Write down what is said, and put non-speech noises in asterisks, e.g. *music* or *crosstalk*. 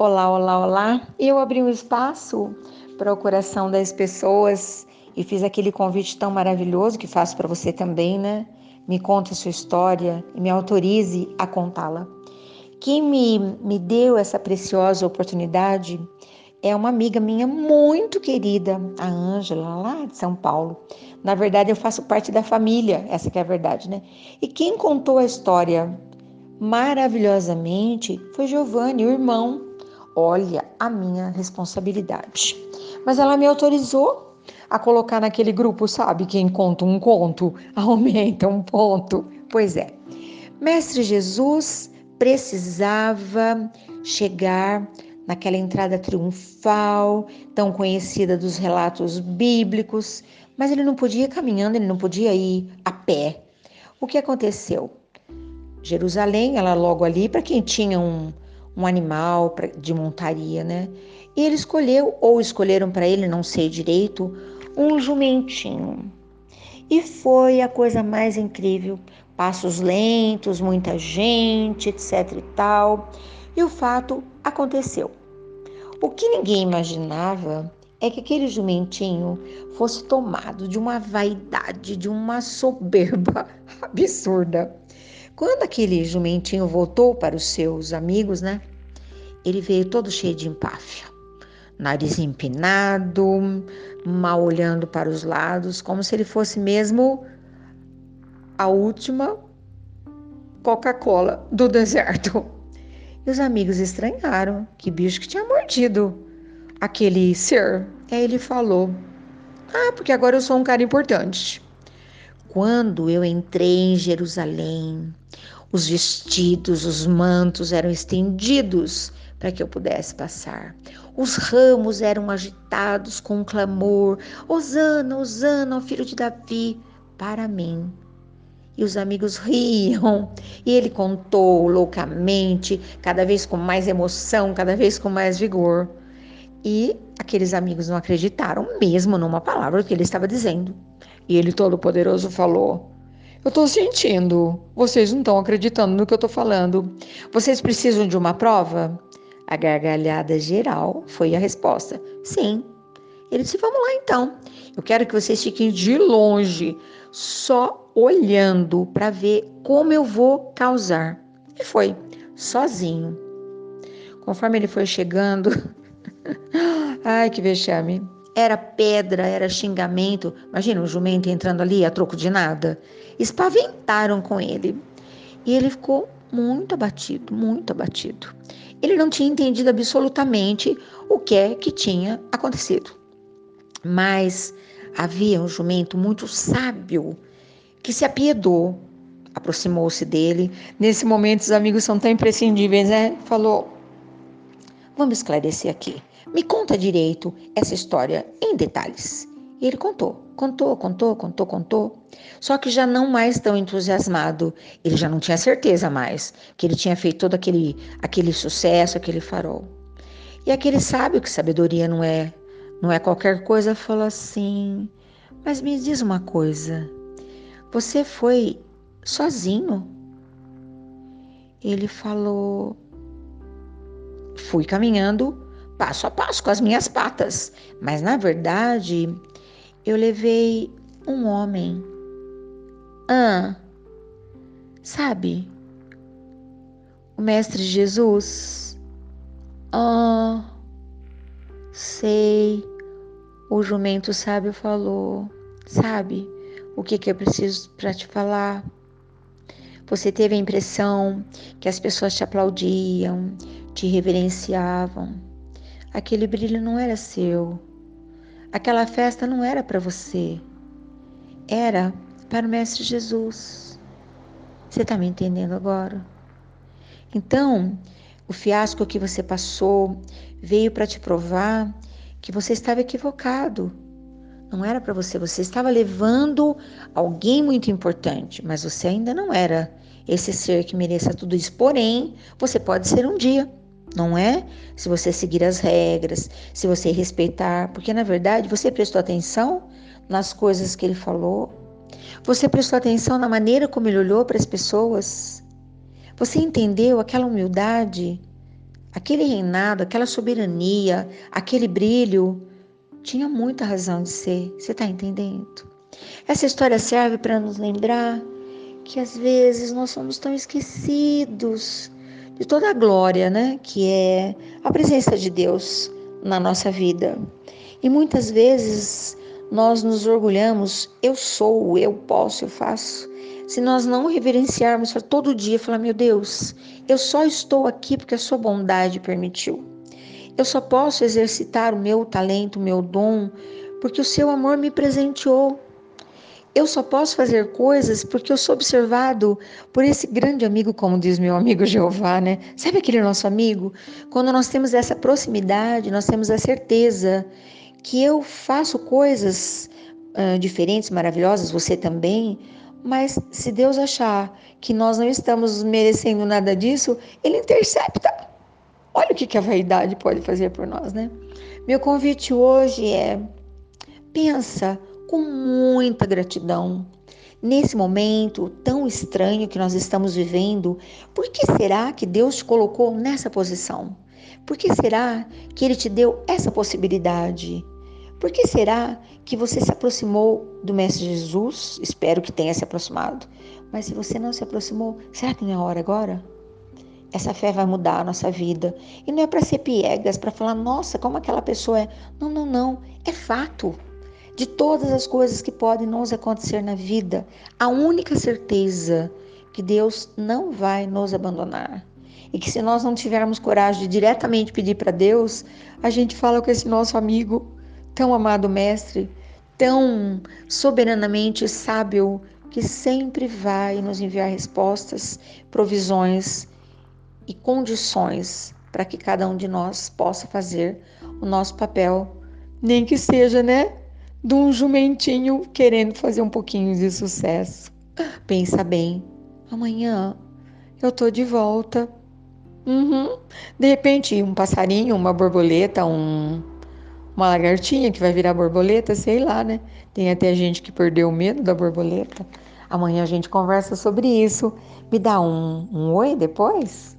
Olá, olá, olá. Eu abri um espaço para o coração das pessoas e fiz aquele convite tão maravilhoso que faço para você também, né? Me conte a sua história e me autorize a contá-la. Quem me, me deu essa preciosa oportunidade é uma amiga minha muito querida, a Ângela, lá de São Paulo. Na verdade, eu faço parte da família, essa que é a verdade, né? E quem contou a história maravilhosamente foi Giovanni, o irmão olha a minha responsabilidade. Mas ela me autorizou a colocar naquele grupo, sabe? Quem conta um conto *laughs* aumenta um ponto. Pois é. Mestre Jesus precisava chegar naquela entrada triunfal, tão conhecida dos relatos bíblicos, mas ele não podia ir caminhando, ele não podia ir a pé. O que aconteceu? Jerusalém, ela logo ali, para quem tinha um, um animal de montaria, né? E ele escolheu, ou escolheram para ele, não sei direito, um jumentinho. E foi a coisa mais incrível. Passos lentos, muita gente, etc e tal. E o fato aconteceu. O que ninguém imaginava é que aquele jumentinho fosse tomado de uma vaidade, de uma soberba *laughs* absurda. Quando aquele jumentinho voltou para os seus amigos, né? Ele veio todo cheio de empáfia, nariz empinado, mal olhando para os lados, como se ele fosse mesmo a última Coca-Cola do deserto. E os amigos estranharam que bicho que tinha mordido aquele ser. Aí ele falou: Ah, porque agora eu sou um cara importante. Quando eu entrei em Jerusalém, os vestidos, os mantos eram estendidos para que eu pudesse passar. Os ramos eram agitados com um clamor: Hosana, Hosana, filho de Davi, para mim. E os amigos *laughs* riam, e ele contou loucamente, cada vez com mais emoção, cada vez com mais vigor. E aqueles amigos não acreditaram mesmo numa palavra que ele estava dizendo. E ele, todo-poderoso, falou: Eu estou sentindo, vocês não estão acreditando no que eu estou falando. Vocês precisam de uma prova? A gargalhada geral foi a resposta: Sim. Ele disse: Vamos lá então. Eu quero que vocês fiquem de longe, só olhando para ver como eu vou causar. E foi, sozinho. Conforme ele foi chegando, *laughs* ai que vexame. Era pedra, era xingamento. Imagina um jumento entrando ali a troco de nada. Espaventaram com ele. E ele ficou muito abatido, muito abatido. Ele não tinha entendido absolutamente o que é que tinha acontecido. Mas havia um jumento muito sábio que se apiedou, aproximou-se dele. Nesse momento, os amigos são tão imprescindíveis, né? Falou: Vamos esclarecer aqui. Me conta direito essa história em detalhes. E ele contou, contou, contou, contou, contou. Só que já não mais tão entusiasmado. Ele já não tinha certeza mais que ele tinha feito todo aquele, aquele sucesso, aquele farol. E aquele sábio que sabedoria não é, não é qualquer coisa, falou assim: Mas me diz uma coisa. Você foi sozinho? Ele falou: Fui caminhando passo a passo com as minhas patas, mas na verdade eu levei um homem. Ah, sabe? O Mestre Jesus. Ah, sei. O jumento sábio falou. Sabe o que, que eu preciso para te falar? Você teve a impressão que as pessoas te aplaudiam, te reverenciavam Aquele brilho não era seu. Aquela festa não era para você. Era para o Mestre Jesus. Você está me entendendo agora? Então, o fiasco que você passou veio para te provar que você estava equivocado. Não era para você, você estava levando alguém muito importante, mas você ainda não era esse ser que mereça tudo isso. Porém, você pode ser um dia não é? Se você seguir as regras, se você respeitar, porque na verdade você prestou atenção nas coisas que ele falou, você prestou atenção na maneira como ele olhou para as pessoas, você entendeu aquela humildade, aquele reinado, aquela soberania, aquele brilho, tinha muita razão de ser. Você está entendendo? Essa história serve para nos lembrar que às vezes nós somos tão esquecidos de toda a glória, né? Que é a presença de Deus na nossa vida. E muitas vezes nós nos orgulhamos, eu sou, eu posso, eu faço. Se nós não reverenciarmos todo dia, falar, meu Deus, eu só estou aqui porque a sua bondade permitiu. Eu só posso exercitar o meu talento, o meu dom, porque o seu amor me presenteou. Eu só posso fazer coisas porque eu sou observado por esse grande amigo, como diz meu amigo Jeová, né? Sabe aquele nosso amigo? Quando nós temos essa proximidade, nós temos a certeza que eu faço coisas uh, diferentes, maravilhosas, você também, mas se Deus achar que nós não estamos merecendo nada disso, Ele intercepta. Olha o que, que a vaidade pode fazer por nós, né? Meu convite hoje é: pensa com muita gratidão. Nesse momento tão estranho que nós estamos vivendo, por que será que Deus te colocou nessa posição? Por que será que Ele te deu essa possibilidade? Por que será que você se aproximou do Mestre Jesus? Espero que tenha se aproximado. Mas se você não se aproximou, será que não é hora agora? Essa fé vai mudar a nossa vida. E não é para ser piegas, para falar, nossa, como aquela pessoa é. Não, não, não. É fato de todas as coisas que podem nos acontecer na vida, a única certeza que Deus não vai nos abandonar. E que se nós não tivermos coragem de diretamente pedir para Deus, a gente fala com esse nosso amigo, tão amado mestre, tão soberanamente sábio, que sempre vai nos enviar respostas, provisões e condições para que cada um de nós possa fazer o nosso papel, nem que seja, né? De um jumentinho querendo fazer um pouquinho de sucesso. Pensa bem, amanhã eu tô de volta. Uhum. De repente, um passarinho, uma borboleta, um, uma lagartinha que vai virar borboleta, sei lá, né? Tem até gente que perdeu o medo da borboleta. Amanhã a gente conversa sobre isso. Me dá um, um oi depois?